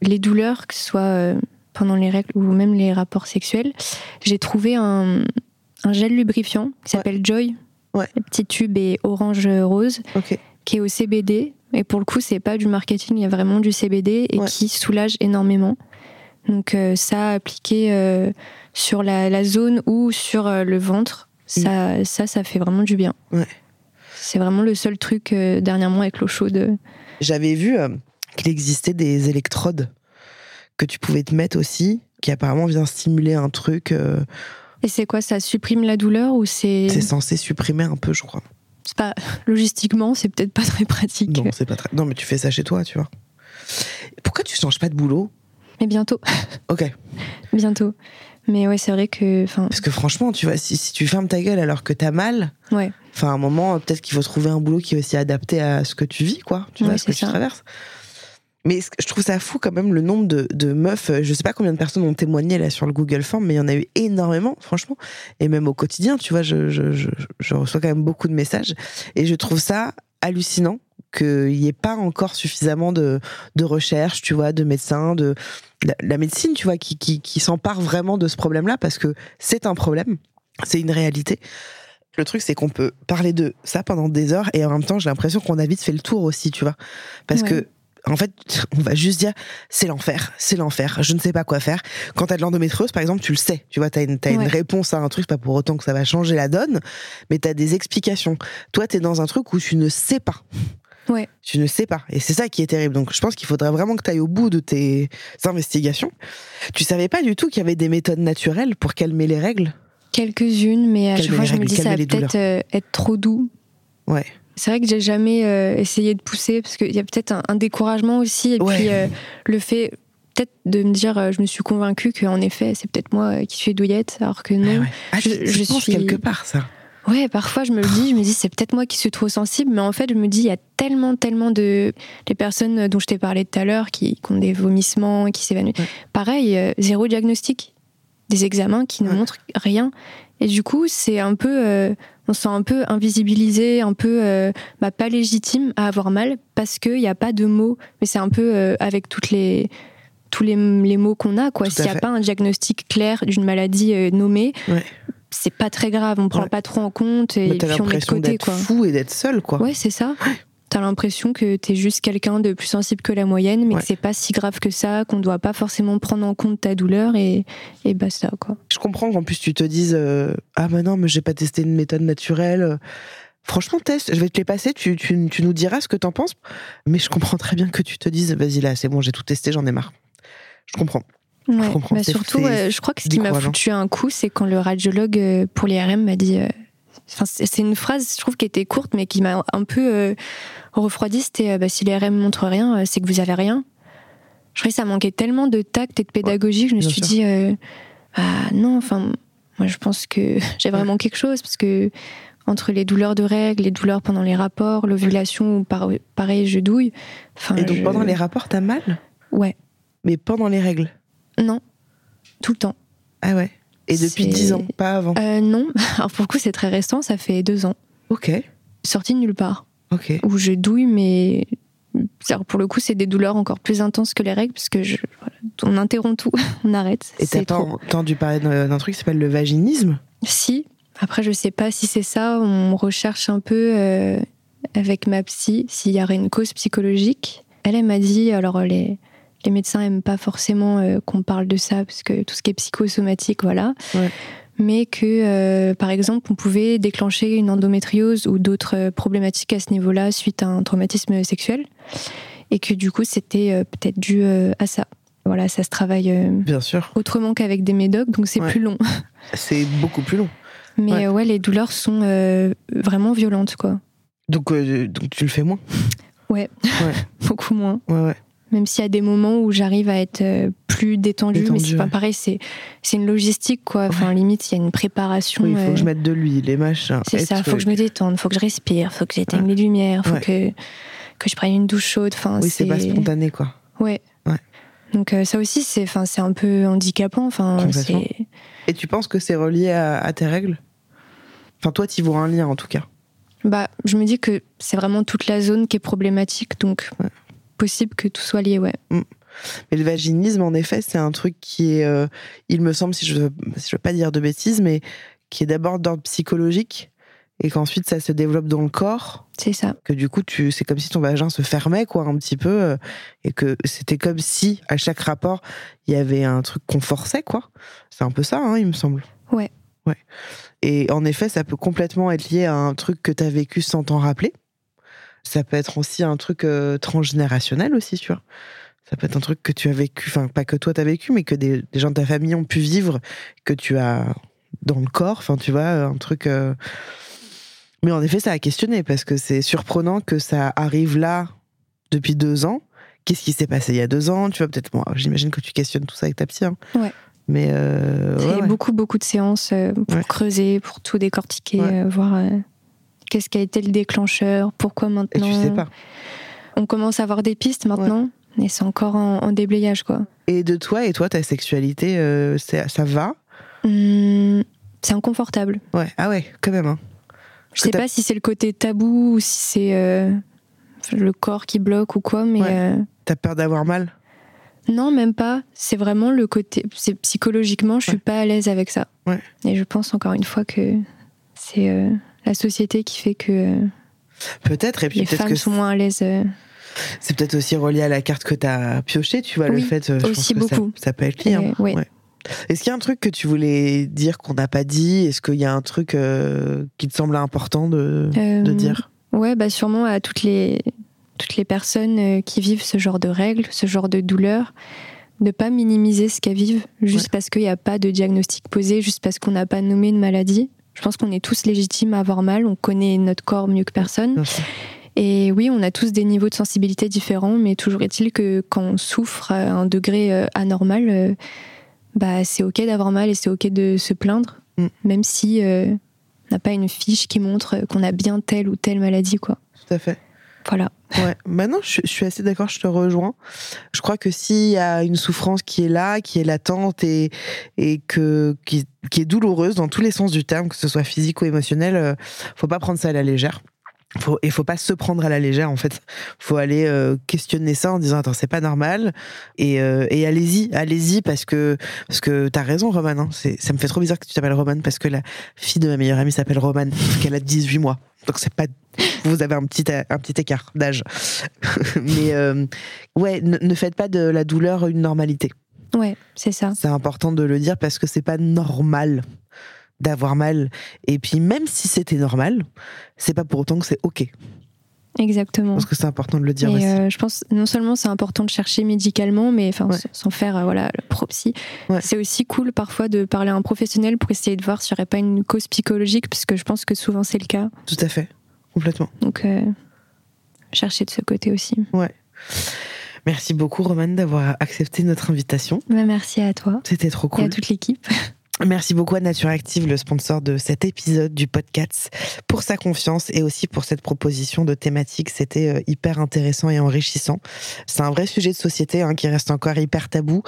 Les douleurs, que ce soit euh, pendant les règles ou même les rapports sexuels, j'ai trouvé un, gel lubrifiant qui s'appelle Joy. Ouais. Le petit tube est orange rose, qui est au CBD. Et pour le coup, c'est pas du marketing, il y a vraiment du CBD et qui soulage énormément. Donc euh, ça appliqué euh, sur la, zone ou sur euh, le ventre, mm. ça, ça, ça fait vraiment du bien. C'est vraiment le seul truc dernièrement avec l'eau chaude. J'avais vu qu'il existait des électrodes que tu pouvais te mettre aussi, qui apparemment vient stimuler un truc. Euh, Et c'est quoi Ça supprime la douleur ou c'est C'est censé supprimer un peu, je crois. C'est pas logistiquement, c'est peut-être pas très pratique. Non, c'est pas très. Non, mais tu fais ça chez toi, tu vois. Pourquoi tu changes pas de boulot? Mais bientôt. Ok. bientôt. Mais ouais, c'est vrai que. Parce que franchement, tu vois, si, tu fermes ta gueule alors que t'as mal, ouais. Enfin, à un moment, peut-être qu'il faut trouver un boulot qui est aussi adapté à ce que tu vis, quoi. Tu vois, ce que tu traverses. Mais je trouve ça fou quand même le nombre de, de, meufs. Je sais pas combien de personnes ont témoigné là sur le Google Form, mais il y en a eu énormément, franchement. Et même au quotidien, tu vois, je, je, je, je reçois quand même beaucoup de messages. Et je trouve ça hallucinant qu'il n'y ait pas encore suffisamment de, de recherche, tu vois, de médecins, de la, médecine, tu vois, qui, qui, qui s'empare vraiment de ce problème-là parce que c'est un problème, c'est une réalité. Le truc, c'est qu'on peut parler de ça pendant des heures et en même temps, j'ai l'impression qu'on a vite fait le tour aussi, tu vois. Parce que en fait, on va juste dire c'est l'enfer, c'est l'enfer, je ne sais pas quoi faire. Quand t'as de l'endométriose, par exemple, tu le sais, tu vois, t'as une, as une réponse à un truc, pas pour autant que ça va changer la donne, mais t'as des explications. Toi, t'es dans un truc où tu ne sais pas. Ouais. Tu ne sais pas. Et c'est ça qui est terrible. Donc je pense qu'il faudrait vraiment que tu ailles au bout de tes investigations. Tu savais pas du tout qu'il y avait des méthodes naturelles pour calmer les règles? Quelques-unes, mais à chaque fois, je me dis ça va peut-être euh, être trop doux. Ouais. C'est vrai que j'ai jamais euh, essayé de pousser parce qu'il y a peut-être un, un découragement aussi et Ouais. puis euh, le fait peut-être de me dire euh, je me suis convaincue qu'en effet c'est peut-être moi qui suis douillette alors que non. Ouais. Ah, Je- je, je pense suis- quelque part ça. Ouais, parfois je me le dis, je me dis c'est peut-être moi qui suis trop sensible, mais en fait je me dis il y a tellement, tellement de les personnes dont je t'ai parlé tout à l'heure qui, qui ont des vomissements, qui s'évanouissent. Ouais. Pareil, zéro diagnostic, des examens qui ne montrent rien. Et du coup c'est un peu, on se sent un peu invisibilisé, un peu euh, bah, pas légitime à avoir mal parce qu'il n'y a pas de mots. Mais c'est un peu euh, avec toutes les tous les, les mots qu'on a S'il n'y a fait. pas un diagnostic clair d'une maladie euh, nommée. Ouais. C'est pas très grave, on prend Ouais. pas trop en compte et t'as puis on met de côté quoi. fou et d'être seul, quoi. Ouais, c'est ça. T'as l'impression que t'es juste quelqu'un de plus sensible que la moyenne, mais Ouais. que c'est pas si grave que ça, qu'on doit pas forcément prendre en compte ta douleur et, et basta, quoi. Je comprends qu'en plus tu te dises euh, ah bah non mais j'ai pas testé une méthode naturelle. Franchement teste, je vais te les passer, tu, tu, tu nous diras ce que t'en penses. Mais je comprends très bien que tu te dises vas-y là c'est bon j'ai tout testé j'en ai marre. Je comprends. Ouais. comprends, Bah, surtout, euh, je crois que ce qui m'a foutu un coup, c'est quand le radiologue euh, pour les RM m'a dit. euh, Enfin, c'est une phrase, je trouve, qui était courte, mais qui m'a un peu euh, refroidi. C'était euh, bah, si les RM montrent rien, euh, c'est que vous avez rien. Je trouvais que ça manquait tellement de tact et de pédagogie que je me suis sûr. dit, euh, ah non, enfin, moi je pense que j'ai vraiment quelque chose parce que entre les douleurs de règles, les douleurs pendant les rapports, l'ovulation, par- pareil, je douille. Enfin, Et donc je- pendant les rapports t'as mal? Ouais, Mais pendant les règles? Non, tout le temps. Ah ouais. Et depuis C'est- 10 ans, pas avant. Euh, non, alors pour le coup c'est très récent, ça fait deux ans. Ok, Sorti de nulle part, ok. où je douille, mais alors pour le coup c'est des douleurs encore plus intenses que les règles, parce que je, voilà, on interrompt tout, on arrête. Et t'as pas entendu parler d'un d'un truc qui s'appelle le vaginisme Si, après je sais pas si c'est ça, on recherche un peu euh, avec ma psy s'il y aurait une cause psychologique. Elle, elle m'a dit, alors les, les médecins aiment pas forcément euh, qu'on parle de ça, parce que tout ce qui est psychosomatique, voilà. Ouais. Mais que, euh, par exemple, on pouvait déclencher une endométriose ou d'autres euh, problématiques à ce niveau-là suite à un traumatisme sexuel. Et que du coup, c'était peut-être dû à ça. Voilà, ça se travaille Bien sûr. autrement qu'avec des médocs, donc c'est Ouais. plus long. C'est beaucoup plus long. Mais Ouais. ouais, les douleurs sont vraiment violentes, quoi. Donc, donc tu le fais moins? Ouais, Ouais. beaucoup moins. Ouais, ouais. Même s'il y a des moments où j'arrive à être euh, plus détendue, mais Détendue, c'est pas ouais. pareil, c'est c'est une logistique, quoi. Enfin, limite, il y a une préparation. Oui, il faut euh, que je mette de l'huile, les machins. C'est ça, faut que je me détende, faut que je respire, faut que j'éteigne Ouais. les lumières, faut Ouais. que, que je prenne une douche chaude. Enfin, Oui, c'est pas spontané, quoi. Ouais. Ouais. Donc euh, ça aussi, c'est enfin, c'est un peu handicapant. Enfin, Et tu penses que c'est relié à, à tes règles? Enfin, toi, tu vois un lien, en tout cas. bah, je me dis que c'est vraiment toute la zone qui est problématique, donc Ouais. Possible que tout soit lié, ouais. Mais le vaginisme, en effet, c'est un truc qui est, euh, il me semble, si je veux, si je veux pas dire de bêtises, mais qui est d'abord d'ordre psychologique et qu'ensuite ça se développe dans le corps. C'est ça. Que du coup, tu, c'est comme si ton vagin se fermait, quoi, un petit peu, euh, et que c'était comme si à chaque rapport il y avait un truc qu'on forçait, quoi. C'est un peu ça, hein, il me semble. Ouais. Ouais. Et en effet, ça peut complètement être lié à un truc que tu as vécu sans t'en rappeler. Ça peut être aussi un truc euh, transgénérationnel aussi, tu vois. Ça peut être un truc que tu as vécu, enfin pas que toi t'as vécu, mais que des, des gens de ta famille ont pu vivre, que tu as dans le corps, enfin tu vois, un truc. euh, Mais en effet, ça a questionné parce que c'est surprenant que ça arrive là depuis deux ans. Qu'est-ce qui s'est passé il y a deux ans Tu vois, peut-être, bon, j'imagine que tu questionnes tout ça avec ta psy. hein. Ouais. Mais euh, ouais, ouais. beaucoup, beaucoup de séances euh, pour creuser, pour tout décortiquer, voir qu'est-ce qui a été le déclencheur, pourquoi Et maintenant. tu sais pas. On commence à avoir des pistes maintenant, mais c'est encore en, en déblayage, quoi. Et de toi et toi, ta sexualité, euh, ça va? Hum, c'est inconfortable. Ouais. Ah ouais, quand même. hein. Je sais pas si c'est le côté tabou ou si c'est euh, le corps qui bloque ou quoi, mais Ouais. euh, T'as peur d'avoir mal? Non, même pas. C'est vraiment le côté. C'est psychologiquement, je suis Ouais. pas à l'aise avec ça. Ouais. Et je pense encore une fois que c'est euh, la société qui fait que euh, Peut-être. Et puis les peut-être femmes que sont moins à l'aise. euh. c'est peut-être aussi relié à la carte que t'as piochée, tu vois, Oui, le fait. euh, je aussi pense que beaucoup. Ça, peut être lié. hein. Et, ouais. Ouais. Est-ce qu'il y a un truc que tu voulais dire qu'on n'a pas dit? Est-ce qu'il y a un truc euh, qui te semble important de, de dire? Ouais, bah sûrement à toutes les toutes les personnes qui vivent ce genre de règles, ce genre de douleurs, ne pas minimiser ce qu'elles vivent juste parce qu'il n'y a pas de diagnostic posé, juste parce qu'on n'a pas nommé une maladie. Je pense qu'on est tous légitimes à avoir mal, on connaît notre corps mieux que personne. Et oui, on a tous des niveaux de sensibilité différents, mais toujours est-il que quand on souffre à un degré euh, anormal, euh, bah, c'est ok d'avoir mal et c'est ok de se plaindre, mm. même si euh, on n'a pas une fiche qui montre qu'on a bien telle ou telle maladie. Quoi. Tout à fait. Voilà. Ouais, maintenant je, suis assez d'accord, je te rejoins. Je crois que s'il y a une souffrance qui est là, qui est latente et, et que, qui, est douloureuse dans tous les sens du terme, que ce soit physique ou émotionnel, faut pas prendre ça à la légère. Faut, il faut pas se prendre à la légère en fait. Faut aller euh, questionner ça en disant attends c'est pas normal et, euh, et allez-y allez-y parce que parce que t'as raison Roman. Hein. ça me fait trop bizarre que tu t'appelles Roman parce que la fille de ma meilleure amie s'appelle Roman qu'elle a 18 mois donc c'est pas vous avez un petit un petit écart d'âge mais euh, ouais ne faites pas de la douleur une normalité. Ouais c'est ça. C'est important de le dire parce que c'est pas normal d'avoir mal. Et puis même si c'était normal, c'est pas pour autant que c'est ok. Exactement. Parce que c'est important de le dire aussi. Euh, je pense non seulement c'est important de chercher médicalement, mais enfin sans faire euh, voilà le propsy. C'est aussi cool parfois de parler à un professionnel pour essayer de voir s'il n'y aurait pas une cause psychologique, puisque je pense que souvent c'est le cas. Tout à fait, complètement. Donc euh, chercher de ce côté aussi. Ouais. Merci beaucoup Romane d'avoir accepté notre invitation. Bah, merci à toi. C'était trop cool. Et à toute l'équipe. Merci beaucoup à Nature Active, le sponsor de cet épisode du podcast, pour sa confiance et aussi pour cette proposition de thématique. C'était euh, hyper intéressant et enrichissant. C'est un vrai sujet de société hein, qui reste encore hyper tabou,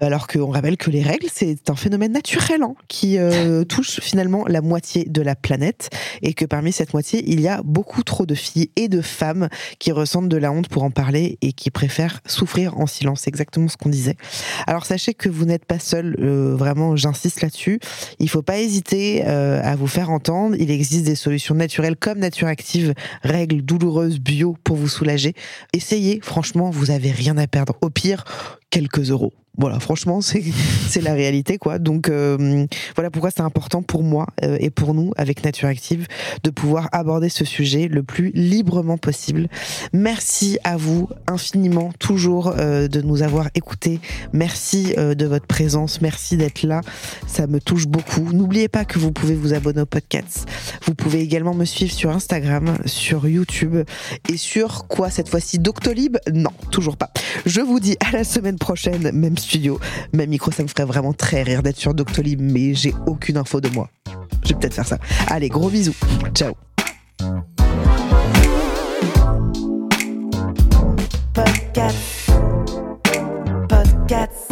alors qu'on rappelle que les règles, c'est un phénomène naturel hein, qui euh, touche finalement la moitié de la planète et que parmi cette moitié, il y a beaucoup trop de filles et de femmes qui ressentent de la honte pour en parler et qui préfèrent souffrir en silence. C'est exactement ce qu'on disait. Alors sachez que vous n'êtes pas seul, euh, vraiment, j'insiste là-dessus. Il faut pas hésiter euh, à vous faire entendre. Il existe des solutions naturelles comme Nature Active, règles douloureuses bio pour vous soulager. Essayez, franchement, vous avez rien à perdre. Au pire, quelques euros. Voilà, franchement, c'est la réalité, quoi. Donc, euh, voilà pourquoi c'est important pour moi euh, et pour nous, avec Nature Active, de pouvoir aborder ce sujet le plus librement possible. Merci à vous infiniment, toujours, euh, de nous avoir écoutés. Merci de votre présence. Merci d'être là. Ça me touche beaucoup. N'oubliez pas que vous pouvez vous abonner au podcast. Vous pouvez également me suivre sur Instagram, sur YouTube et sur quoi cette fois-ci Doctolib? Non, toujours pas. Je vous dis à la semaine prochaine, même studio. Même micro, ça me ferait vraiment très rire d'être sur Doctolib, mais j'ai aucune info de moi. Je vais peut-être faire ça. Allez, gros bisous. Ciao. Podcast. Podcast.